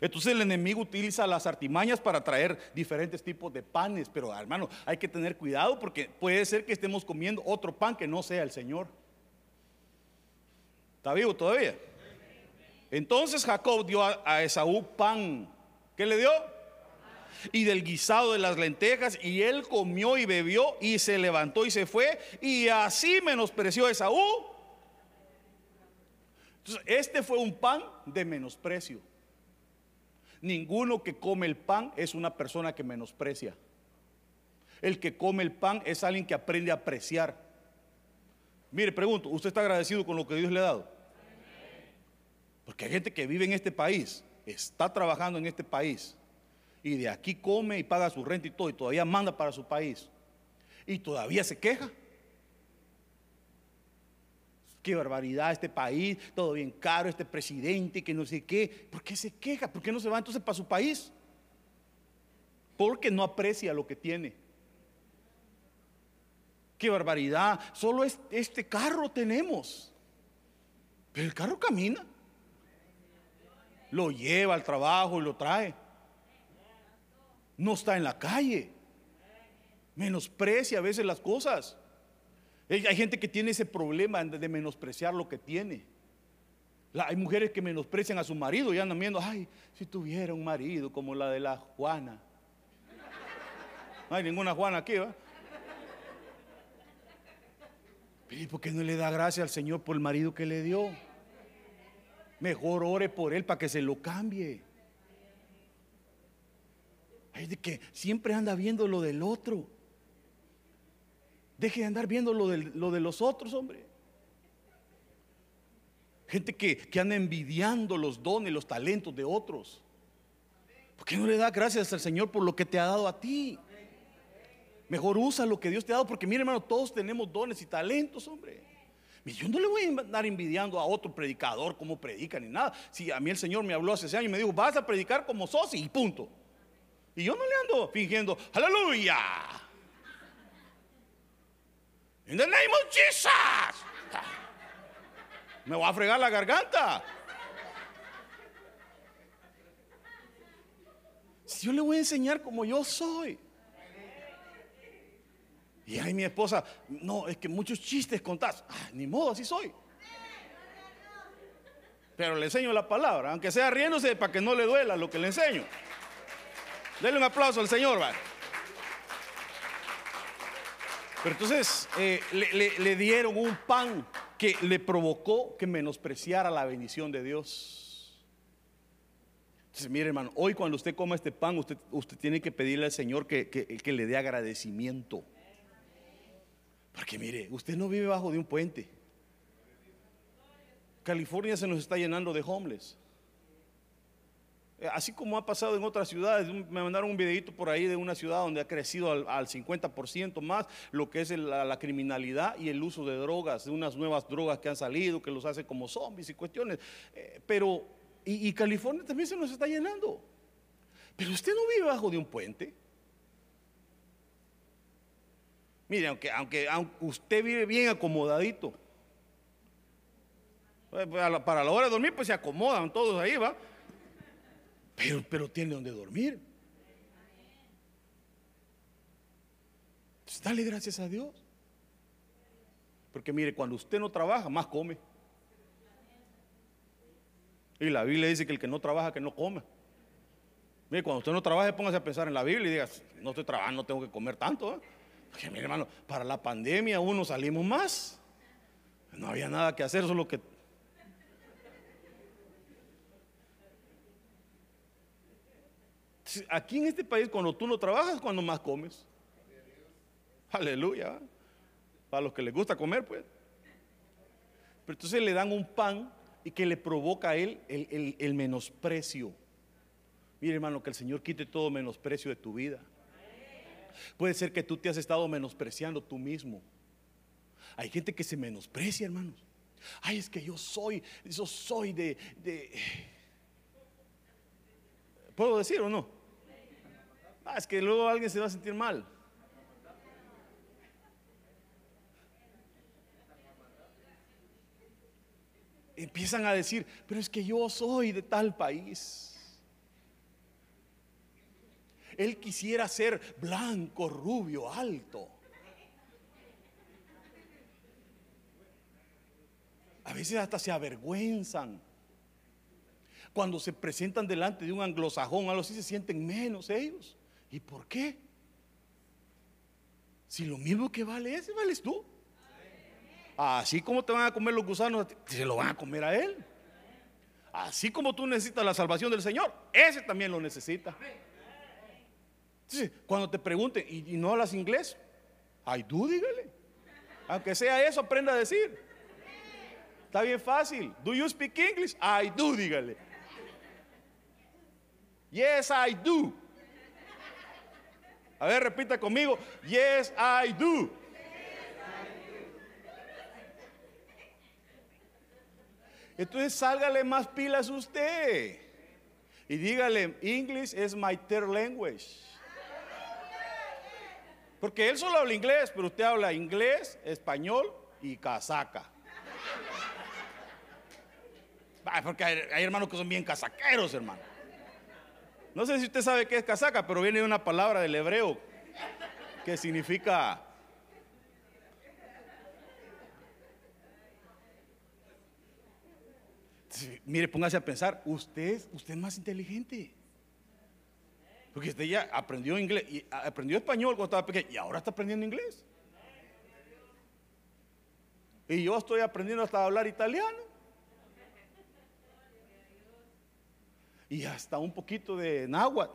Entonces el enemigo utiliza las artimañas para traer diferentes tipos de panes, pero hermano, hay que tener cuidado porque puede ser que estemos comiendo otro pan que no sea el Señor. ¿Está vivo todavía? Entonces Jacob dio a Esaú pan. ¿Qué le dio? y del guisado de las lentejas, y él comió y bebió y se levantó y se fue, y así menospreció a Esaú. Entonces, este fue un pan de menosprecio. Ninguno que come el pan es una persona que menosprecia. El que come el pan es alguien que aprende a apreciar. Mire, pregunto, ¿usted está agradecido con lo que Dios le ha dado? Porque hay gente que vive en este país, está trabajando en este país, y de aquí come y paga su renta y todo, y todavía manda para su país, y todavía se queja. Qué barbaridad este país, todo bien caro, este presidente, que no sé qué. ¿Por qué se queja? ¿Por qué no se va entonces para su país? Porque no aprecia lo que tiene. Qué barbaridad. Solo este carro tenemos. Pero el carro camina. Lo lleva al trabajo y lo trae no está en la calle. Menosprecia a veces las cosas. Hay gente que tiene ese problema de menospreciar lo que tiene. Hay mujeres que menosprecian a su marido y andan viendo, ay, si tuviera un marido como la de la Juana. No hay ninguna Juana aquí, ¿va? ¿por qué no le da gracia al Señor por el marido que le dio? Mejor ore por él para que se lo cambie. Hay de que siempre anda viendo lo del otro. Deje de andar viendo lo de, lo de los otros, hombre. Gente que, que anda envidiando los dones, los talentos de otros. ¿Por qué no le da gracias al Señor por lo que te ha dado a ti? Mejor usa lo que Dios te ha dado, porque mire hermano, todos tenemos dones y talentos, hombre. Yo no le voy a andar envidiando a otro predicador como predica ni nada. Si a mí el Señor me habló hace ese año y me dijo, vas a predicar como sos y punto. Y yo no le ando fingiendo, aleluya. In the name of Jesus. Me voy a fregar la garganta. Si yo le voy a enseñar como yo soy. Y ahí mi esposa, no, es que muchos chistes contás. Ah, ni modo, así soy. Pero le enseño la palabra, aunque sea riéndose para que no le duela lo que le enseño. Denle un aplauso al Señor. Pero entonces eh, le, dieron un pan que le provocó que menospreciara la bendición de Dios. Entonces, mire hermano, hoy cuando usted coma este pan, usted, usted tiene que pedirle al Señor que, que le dé agradecimiento. Porque mire, usted no vive bajo de un puente. California se nos está llenando de homeless. Eh, así como ha pasado en otras ciudades, me mandaron un videito por ahí de una ciudad donde ha crecido al, 50% más lo que es la, criminalidad y el uso de drogas, de unas nuevas drogas que han salido, que los hace como zombies y cuestiones. Eh, pero, y, California también se nos está llenando. Pero usted no vive bajo de un puente. Mire, aunque, aunque, usted vive bien acomodadito, pues, para la hora de dormir, pues se acomodan todos ahí, ¿va? Pero, pero tiene donde dormir. Pues, dale gracias a Dios. Porque mire, cuando usted no trabaja, más come. Y la Biblia dice que el que no trabaja, que no come. Mire, cuando usted no trabaja, póngase a pensar en la Biblia y diga, no estoy trabajando, no tengo que comer tanto. ¿eh? Porque mire, hermano, para la pandemia uno salimos más. No había nada que hacer, solo que... Aquí en este país, cuando tú no trabajas, cuando más comes. Aleluya. Para los que les gusta comer, pues. Pero entonces le dan un pan y que le provoca a él el, el menosprecio. Mire, hermano, que el Señor quite todo menosprecio de tu vida. Puede ser que tú te has estado menospreciando tú mismo. Hay gente que se menosprecia, hermanos. Ay, es que yo soy, yo soy de, de... ¿Puedo decir o no? Ah, es que luego alguien se va a sentir mal. Empiezan a decir, pero es que yo soy de tal país. Él quisiera ser blanco, rubio, alto. A veces hasta se avergüenzan. Cuando se presentan delante de un anglosajón, algo así se sienten menos ellos. ¿Y por qué? Si lo mismo que vale ese, vales tú. Así como te van a comer los gusanos, se lo van a comer a él. Así como tú necesitas la salvación del Señor, ese también lo necesita cuando te pregunten, ¿y, no hablas inglés? I do, dígale. Aunque sea eso, aprenda a decir. Está bien fácil. Do you speak English? I do, dígale. Yes, I do. A ver, repita conmigo. Yes, I do. Entonces sálgale más pilas usted. Y dígale, English is my third language. Porque él solo habla inglés, pero usted habla inglés, español y casaca. porque hay, hermanos que son bien casaqueros, hermano. No sé si usted sabe qué es casaca, pero viene de una palabra del hebreo que significa Mire, póngase a pensar, usted, usted es más inteligente. Porque usted ya aprendió inglés, y aprendió español cuando estaba pequeño y ahora está aprendiendo inglés. Y yo estoy aprendiendo hasta hablar italiano. Y hasta un poquito de náhuatl.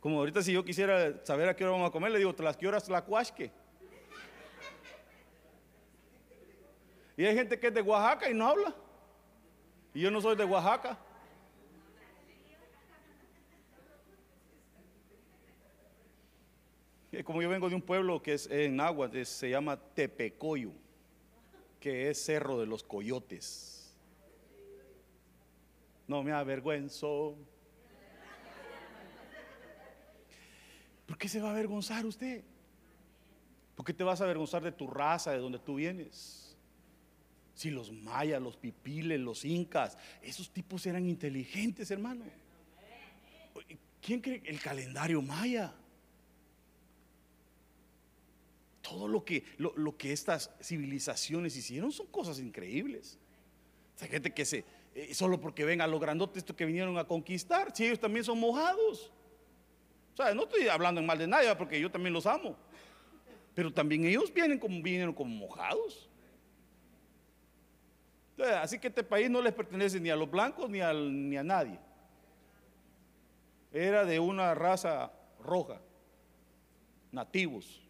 Como ahorita si yo quisiera saber a qué hora vamos a comer, le digo, las que horas la cuasque. Y hay gente que es de Oaxaca y no habla. Y yo no soy de Oaxaca. Como yo vengo de un pueblo que es en agua, se llama Tepecoyo, que es Cerro de los Coyotes. No me avergüenzo. ¿Por qué se va a avergonzar usted? ¿Por qué te vas a avergonzar de tu raza, de donde tú vienes? Si los mayas, los pipiles, los incas, esos tipos eran inteligentes, hermano. ¿Quién cree el calendario maya? todo lo que, lo, que estas civilizaciones hicieron son cosas increíbles. Hay gente que se, eh, solo porque ven a los grandotes estos que vinieron a conquistar, si ellos también son mojados. O sea, no estoy hablando en mal de nadie, porque yo también los amo. Pero también ellos vienen como, vinieron como mojados. así que este país no les pertenece ni a los blancos ni, ni a nadie. Era de una raza roja, nativos.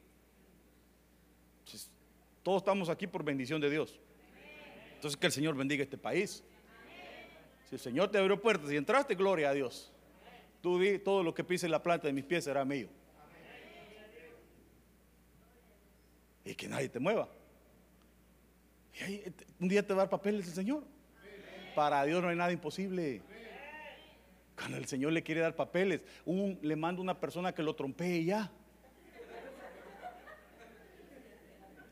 Todos estamos aquí por bendición de Dios. Entonces que el Señor bendiga este país. Si el Señor te abrió puertas y entraste, gloria a Dios. Tú di, todo lo que pise la planta de mis pies será mío. Y que nadie te mueva. Y ahí, un día te va a dar papeles el Señor. Para Dios no hay nada imposible. Cuando el Señor le quiere dar papeles, le manda una persona que lo trompee ya.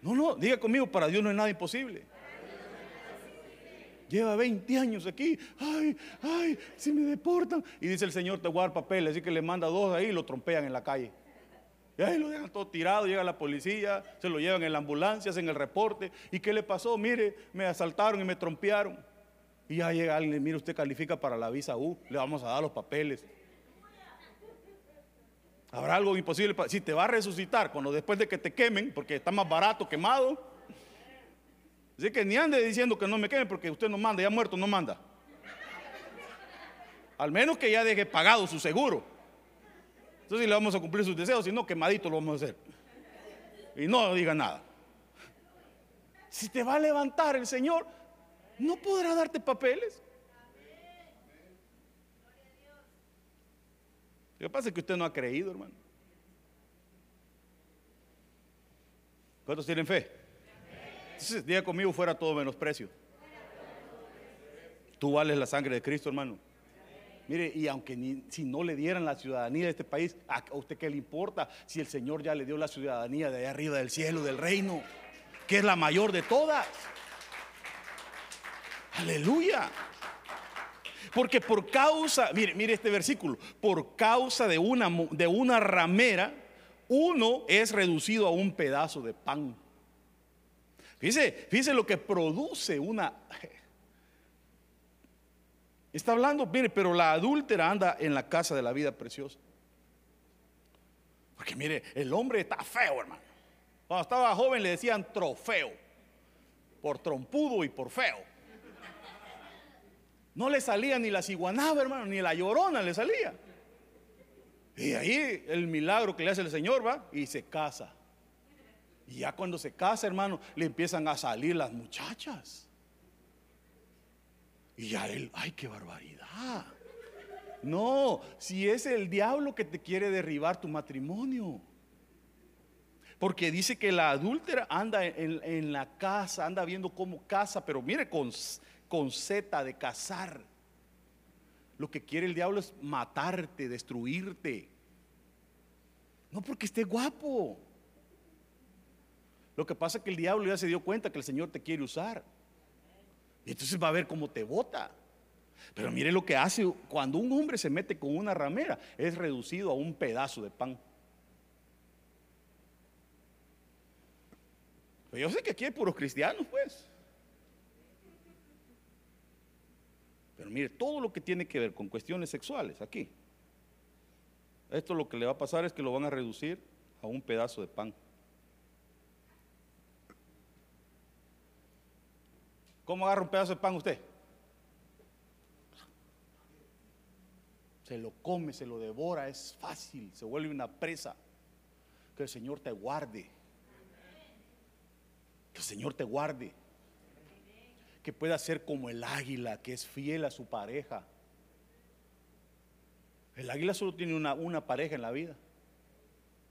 No, no, diga conmigo, para Dios no es nada imposible. Lleva 20 años aquí, ay, ay, si me deportan. Y dice el Señor, te guarda papeles, así que le manda dos ahí y lo trompean en la calle. Y ahí lo dejan todo tirado, llega la policía, se lo llevan en la ambulancia, hacen el reporte. ¿Y qué le pasó? Mire, me asaltaron y me trompearon. Y ya llega alguien, mire, usted califica para la visa U, le vamos a dar los papeles. Habrá algo imposible. Si te va a resucitar cuando después de que te quemen, porque está más barato quemado. Así que ni ande diciendo que no me quemen porque usted no manda, ya muerto no manda. Al menos que ya deje pagado su seguro. Entonces le vamos a cumplir sus deseos, si no, quemadito lo vamos a hacer. Y no diga nada. Si te va a levantar el Señor, no podrá darte papeles. Lo que pasa es que usted no ha creído, hermano. ¿Cuántos tienen fe? Diga conmigo, fuera todo menosprecio. Tú vales la sangre de Cristo, hermano. Mire, y aunque si no le dieran la ciudadanía de este país, ¿a usted qué le importa si el Señor ya le dio la ciudadanía de allá arriba del cielo, del reino, que es la mayor de todas? Aleluya. Porque por causa, mire, mire este versículo, por causa de una, de una ramera, uno es reducido a un pedazo de pan. Fíjese, fíjese lo que produce una... Está hablando, mire, pero la adúltera anda en la casa de la vida preciosa. Porque mire, el hombre está feo, hermano. Cuando estaba joven le decían trofeo, por trompudo y por feo. No le salía ni la ciguanaba, hermano, ni la llorona le salía. Y ahí el milagro que le hace el Señor va y se casa. Y ya cuando se casa, hermano, le empiezan a salir las muchachas. Y ya él, ay, qué barbaridad. No, si es el diablo que te quiere derribar tu matrimonio. Porque dice que la adúltera anda en, la casa, anda viendo cómo casa, pero mire con con Z de cazar. Lo que quiere el diablo es matarte, destruirte. No porque esté guapo. Lo que pasa es que el diablo ya se dio cuenta que el Señor te quiere usar. Y entonces va a ver cómo te bota. Pero mire lo que hace cuando un hombre se mete con una ramera, es reducido a un pedazo de pan. Pero yo sé que aquí hay puros cristianos, pues. Pero mire, todo lo que tiene que ver con cuestiones sexuales aquí, esto lo que le va a pasar es que lo van a reducir a un pedazo de pan. ¿Cómo agarra un pedazo de pan usted? Se lo come, se lo devora, es fácil, se vuelve una presa. Que el Señor te guarde. Que el Señor te guarde que pueda ser como el águila, que es fiel a su pareja. El águila solo tiene una, pareja en la vida.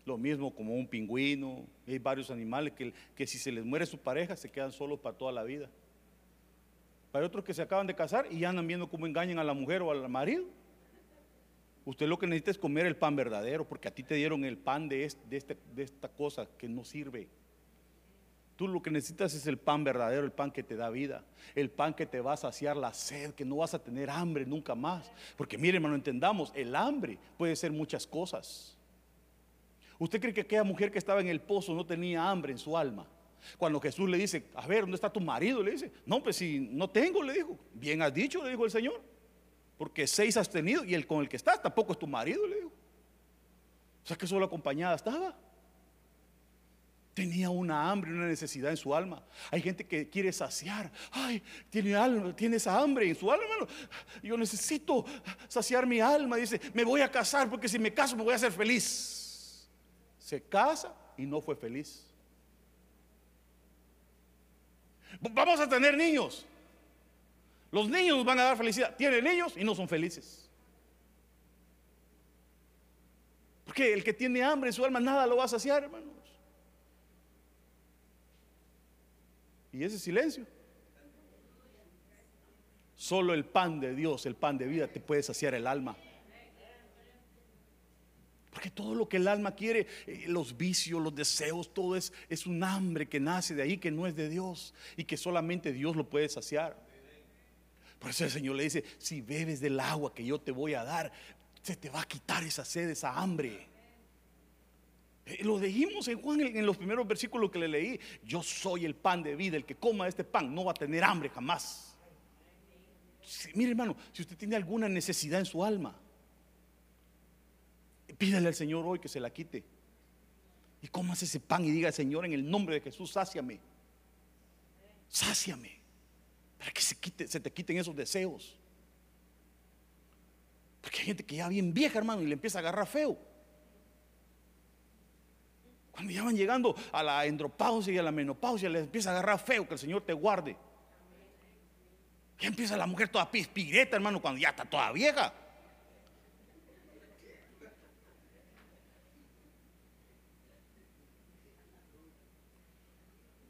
Lo mismo como un pingüino. Hay varios animales que, que si se les muere su pareja se quedan solos para toda la vida. Hay otros que se acaban de casar y ya andan viendo cómo engañan a la mujer o al marido. Usted lo que necesita es comer el pan verdadero, porque a ti te dieron el pan de, de, este, de esta cosa que no sirve. Tú lo que necesitas es el pan verdadero, el pan que te da vida, el pan que te va a saciar la sed, que no vas a tener hambre nunca más. Porque mire, hermano, entendamos, el hambre puede ser muchas cosas. ¿Usted cree que aquella mujer que estaba en el pozo no tenía hambre en su alma? Cuando Jesús le dice, a ver, ¿dónde está tu marido? Le dice, no, pues si no tengo, le dijo. Bien has dicho, le dijo el Señor. Porque seis has tenido y el con el que estás tampoco es tu marido, le dijo. O sea que solo acompañada estaba. Tenía una hambre, una necesidad en su alma. Hay gente que quiere saciar. Ay, tiene alma, tiene esa hambre en su alma, hermano. Yo necesito saciar mi alma. Dice, me voy a casar porque si me caso me voy a hacer feliz. Se casa y no fue feliz. Vamos a tener niños. Los niños van a dar felicidad. Tienen niños y no son felices. Porque el que tiene hambre en su alma nada lo va a saciar, hermano. Y ese silencio. Solo el pan de Dios, el pan de vida, te puede saciar el alma. Porque todo lo que el alma quiere, eh, los vicios, los deseos, todo es, es un hambre que nace de ahí, que no es de Dios y que solamente Dios lo puede saciar. Por eso el Señor le dice, si bebes del agua que yo te voy a dar, se te va a quitar esa sed, esa hambre. Eh, lo dijimos en Juan en los primeros versículos que le leí. Yo soy el pan de vida. El que coma este pan no va a tener hambre jamás. mire hermano, si usted tiene alguna necesidad en su alma, pídale al Señor hoy que se la quite. Y comas ese pan y diga, Señor, en el nombre de Jesús, sáciame. Sáciame. Para que se, quite, se te quiten esos deseos. Porque hay gente que ya bien vieja, hermano, y le empieza a agarrar feo. Cuando ya van llegando a la andropausia y a la menopausia, les empieza a agarrar feo, que el Señor te guarde. Ya empieza la mujer toda pispireta, hermano, cuando ya está toda vieja.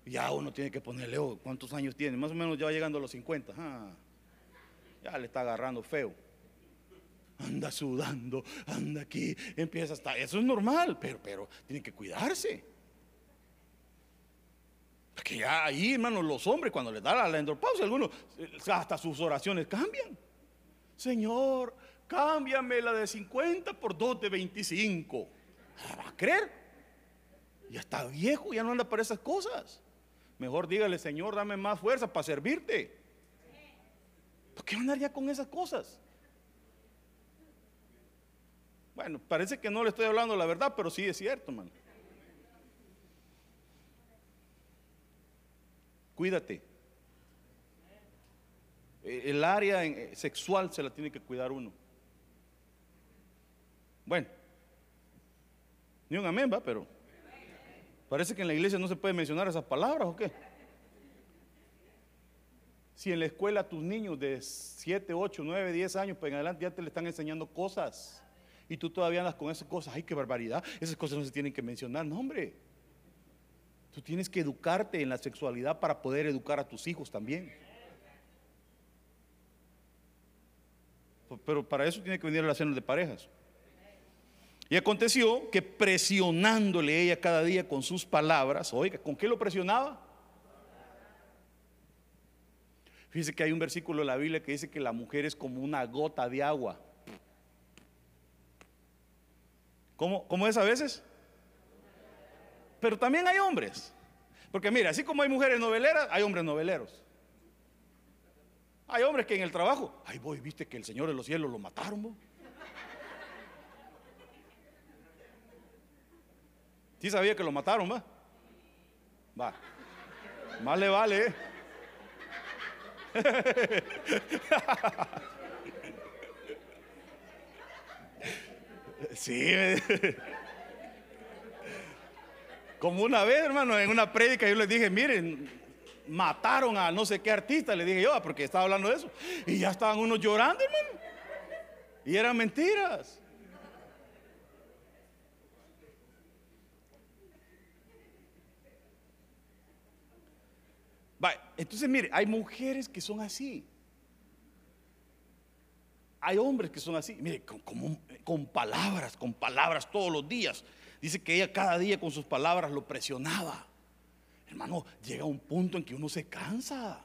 Ya uno tiene que ponerle, oh, ¿cuántos años tiene? Más o menos ya va llegando a los 50. Ah, ya le está agarrando feo. Anda sudando, anda aquí, empieza hasta. Eso es normal, pero, pero tiene que cuidarse. Porque ya ahí, hermano, los hombres, cuando les da la endropausia, algunos eh, hasta sus oraciones cambian. Señor, cámbiame la de 50 por dos de 25. ¿Va a creer? Ya está viejo, ya no anda para esas cosas. Mejor dígale, Señor, dame más fuerza para servirte. ¿Por qué andar ya con esas cosas? Bueno, parece que no le estoy hablando la verdad, pero sí es cierto, hermano. Cuídate. E, el área eh, sexual se la tiene que cuidar uno. Bueno, ni un amén va, pero Parece que en la iglesia no se puede mencionar esas palabras o qué. Si en la escuela tus niños de 7, 8, 9, 10 años pues en adelante ya te le están enseñando cosas y tú todavía andas con esas cosas, ay, qué barbaridad, esas cosas no se tienen que mencionar, no hombre. Tú tienes que educarte en la sexualidad para poder educar a tus hijos también. Pero para eso tiene que venir a las de parejas. Y aconteció que presionándole ella cada día con sus palabras, oiga, ¿con qué lo presionaba? Fíjese que hay un versículo en la Biblia que dice que la mujer es como una gota de agua. ¿Cómo, cómo es a veces? Pero también hay hombres. Porque mira, así como hay mujeres noveleras, hay hombres noveleros. Hay hombres que en el trabajo, ay voy, viste que el Señor de los cielos lo mataron. ¿Sí sabía que lo mataron, va? Va. Más le vale. ¿eh? Sí. Como una vez, hermano, en una prédica yo les dije, miren, mataron a no sé qué artista, le dije yo, ah, porque estaba hablando de eso. Y ya estaban unos llorando, hermano. Y eran mentiras. Entonces, mire, hay mujeres que son así. Hay hombres que son así. Mire, con, con palabras, con palabras todos los días. Dice que ella cada día con sus palabras lo presionaba. Hermano, llega un punto en que uno se cansa.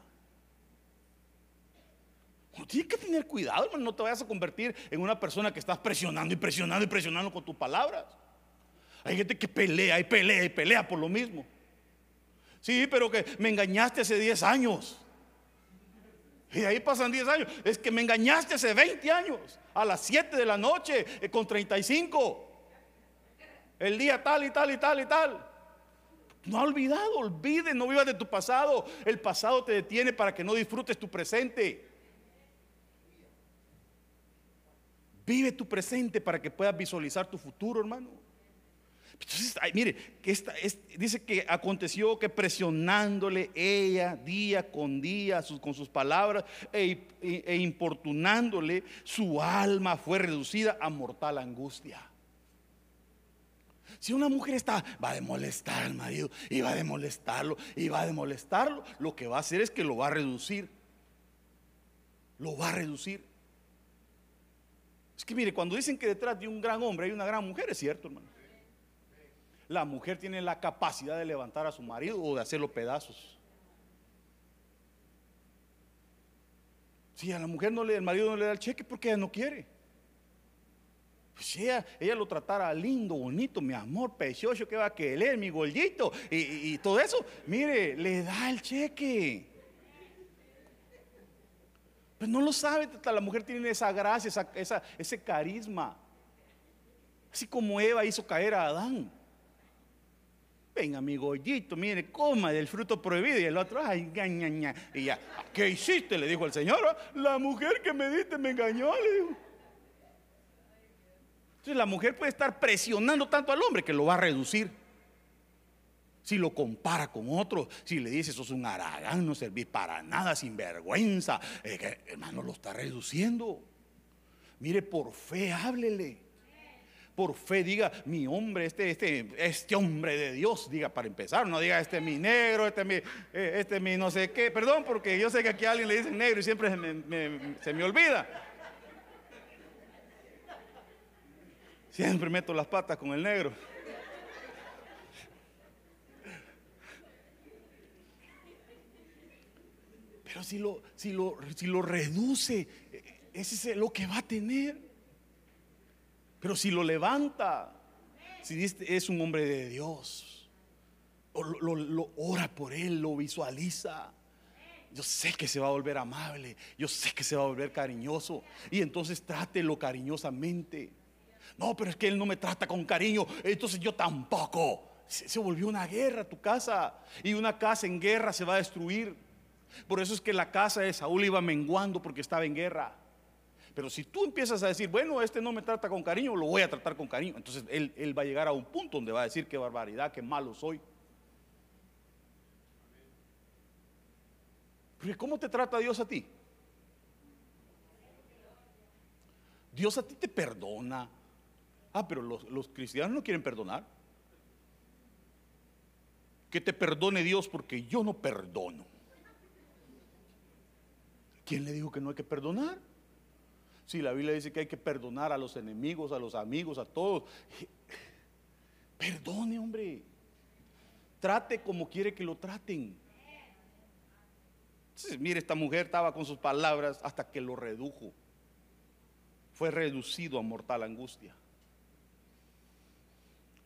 Uno tiene que tener cuidado, hermano. No te vayas a convertir en una persona que estás presionando y presionando y presionando con tus palabras. Hay gente que pelea y pelea y pelea por lo mismo. Sí, pero que me engañaste hace 10 años. Y ahí pasan 10 años. Es que me engañaste hace 20 años. A las 7 de la noche eh, con 35. El día tal y tal y tal y tal. No ha olvidado, olvide, no vivas de tu pasado. El pasado te detiene para que no disfrutes tu presente. Vive tu presente para que puedas visualizar tu futuro, hermano. Entonces, mire, dice que aconteció que presionándole ella día con día con sus palabras e, e, e, importunándole, su alma fue reducida a mortal angustia. Si una mujer está, va a molestar al marido y va a molestarlo y va a molestarlo, lo que va a hacer es que lo va a reducir. Lo va a reducir. Es que mire, cuando dicen que detrás de un gran hombre hay una gran mujer, es cierto, hermano la mujer tiene la capacidad de levantar a su marido o de hacerlo pedazos. Si a la mujer no le, el marido no le da el cheque porque ella no quiere. Pues si ella, ella lo tratara lindo, bonito, mi amor, precioso, que va a querer, mi gollito y, y todo eso, mire, le da el cheque. Pues no lo sabe, la mujer tiene esa gracia, esa, ese carisma. Así como Eva hizo caer a Adán. Venga, mi gollito, mire, coma del fruto prohibido. Y el otro, ay, ña, Y ya, ¿qué hiciste? Le dijo el Señor. La mujer que me diste me engañó. Entonces la mujer puede estar presionando tanto al hombre que lo va a reducir. Si lo compara con otro, si le dice, sos un aragán, no servís para nada, sin vergüenza, eh, hermano, lo está reduciendo. Mire, por fe, háblele. Por fe, diga, mi hombre, este, este, este hombre de Dios, diga para empezar, no diga, este es mi negro, este es mi, eh, este mi no sé qué. Perdón, porque yo sé que aquí a alguien le dicen negro y siempre se me olvida. Siempre meto las patas con el negro. Pero si lo, si lo, si lo reduce, ese es lo que va a tener. Pero si lo levanta, si es un hombre de Dios, lo, ora por él, lo visualiza. Yo sé que se va a volver amable, yo sé que se va a volver cariñoso. Y entonces trátelo cariñosamente. No, pero es que él no me trata con cariño, entonces yo tampoco. Se, volvió una guerra tu casa. Y una casa en guerra se va a destruir. Por eso es que la casa de Saúl iba menguando porque estaba en guerra. Pero si tú empiezas a decir, bueno, este no me trata con cariño, lo voy a tratar con cariño. Entonces él, él va a llegar a un punto donde va a decir qué barbaridad, qué malo soy. Porque ¿cómo te trata Dios a ti? Dios a ti te perdona, Ah, pero los, cristianos no quieren perdonar. Que te perdone Dios porque yo no perdono. ¿Quién le dijo que no hay que perdonar? Si la Biblia dice que hay que perdonar a los enemigos, a los amigos, a todos. Perdone, hombre. Trate como quiere que lo traten. mire, esta mujer estaba con sus palabras hasta que lo redujo. Fue reducido a mortal angustia.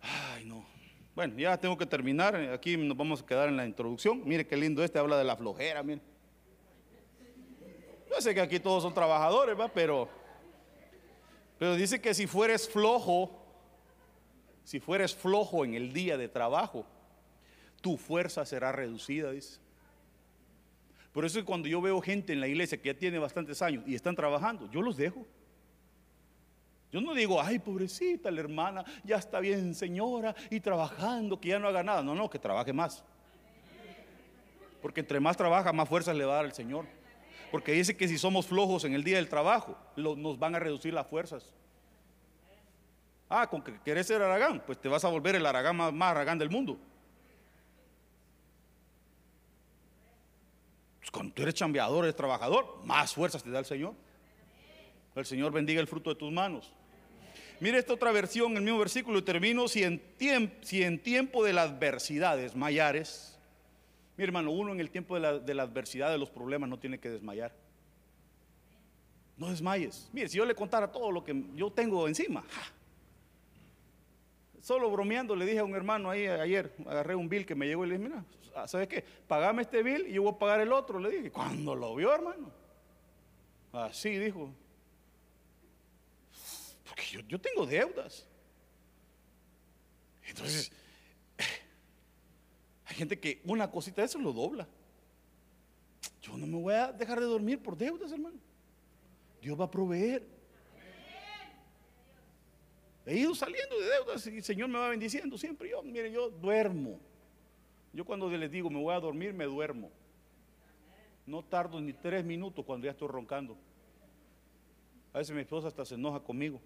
Ay, no. Bueno, ya tengo que terminar. Aquí nos vamos a quedar en la introducción. Mire qué lindo este, habla de la flojera, mire. Yo sé que aquí todos son trabajadores, ¿va? Pero, pero dice que si fueres flojo, si fueres flojo en el día de trabajo, tu fuerza será reducida, dice. Por eso cuando yo veo gente en la iglesia que ya tiene bastantes años y están trabajando, yo los dejo. Yo no digo, ay, pobrecita la hermana, ya está bien señora y trabajando, que ya no haga nada. No, no, que trabaje más. Porque entre más trabaja, más fuerzas le va a dar el Señor. Porque dice que si somos flojos en el día del trabajo, nos van a reducir las fuerzas. Ah, con que querés ser aragán, pues te vas a volver el aragán más, más aragán del mundo. Pues cuando tú eres chambeador, eres trabajador, más fuerzas te da el Señor. El Señor bendiga el fruto de tus manos. Mire esta otra versión, el mismo versículo, y termino, si en, si en tiempo de las adversidades mayares, mi hermano, uno en el tiempo de la, de la adversidad, de los problemas, no tiene que desmayar. No desmayes. Mire, si yo le contara todo lo que yo tengo encima, solo bromeando le dije a un hermano ahí ayer, agarré un bill que me llegó y le dije, mira, ¿sabes qué? Pagame este bill y yo voy a pagar el otro. Le dije, cuando lo vio, hermano, así dijo, yo, tengo deudas. Entonces, hay gente que una cosita de eso lo dobla. Yo no me voy a dejar de dormir por deudas, hermano. Dios va a proveer. He ido saliendo de deudas y el Señor me va bendiciendo siempre. Yo, mire, yo duermo. Yo cuando les digo me voy a dormir, me duermo. No tardo ni tres minutos cuando ya estoy roncando. A veces mi esposa hasta se enoja conmigo.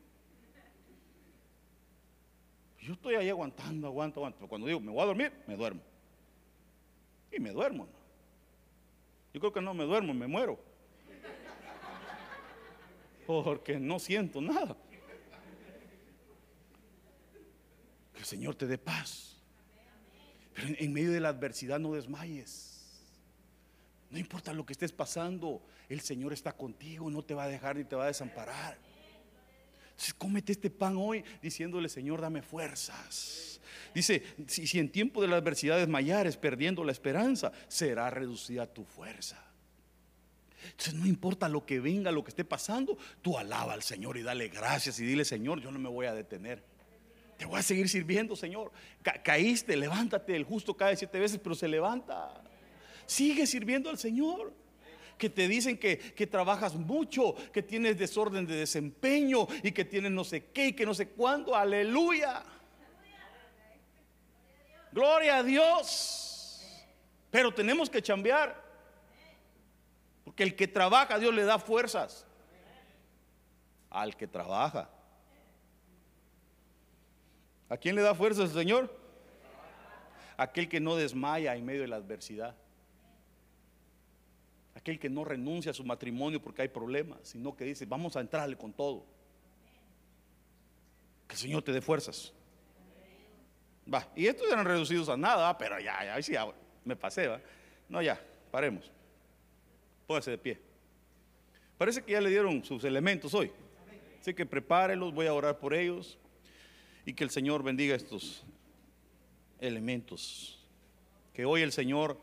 Yo estoy ahí aguantando, aguanto, aguanto. Pero cuando digo, me voy a dormir, me duermo. Y me duermo. Yo creo que no me duermo, me muero. Porque no siento nada. Que el Señor te dé paz. Pero en, medio de la adversidad no desmayes. No importa lo que estés pasando, el Señor está contigo, no te va a dejar ni te va a desamparar. Entonces, cómete este pan hoy diciéndole, Señor, dame fuerzas. Dice, si, en tiempo de la adversidad desmayares, perdiendo la esperanza, será reducida tu fuerza. Entonces no importa lo que venga, lo que esté pasando, tú alaba al Señor y dale gracias y dile, Señor, yo no me voy a detener. Te voy a seguir sirviendo, Señor. caíste, levántate. El justo cae siete veces, pero se levanta. Sigue sirviendo al Señor. Que te dicen que, que trabajas mucho, que tienes desorden de desempeño y que tienes no sé qué y que no sé cuándo. Aleluya. Gloria a Dios. Pero tenemos que chambear. Porque el que trabaja, Dios le da fuerzas. Al que trabaja. ¿A quién le da fuerza el Señor? Aquel que no desmaya en medio de la adversidad. Aquel que no renuncia a su matrimonio porque hay problemas, sino que dice, vamos a entrarle con todo. Que el Señor te dé fuerzas. Va, y estos eran reducidos a nada, pero ya, ya, sí, ya me pasé, ¿va? No, ya, paremos. Póngase de pie. Parece que ya le dieron sus elementos hoy. Así que prepárelos, voy a orar por ellos y que el Señor bendiga estos elementos. Que hoy el Señor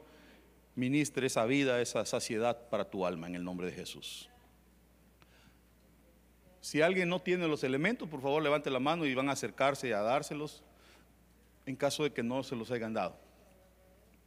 ministre esa vida, esa saciedad para tu alma en el nombre de Jesús. Si alguien no tiene los elementos, por favor levante la mano y van a acercarse a dárselos en caso de que no se los hayan dado.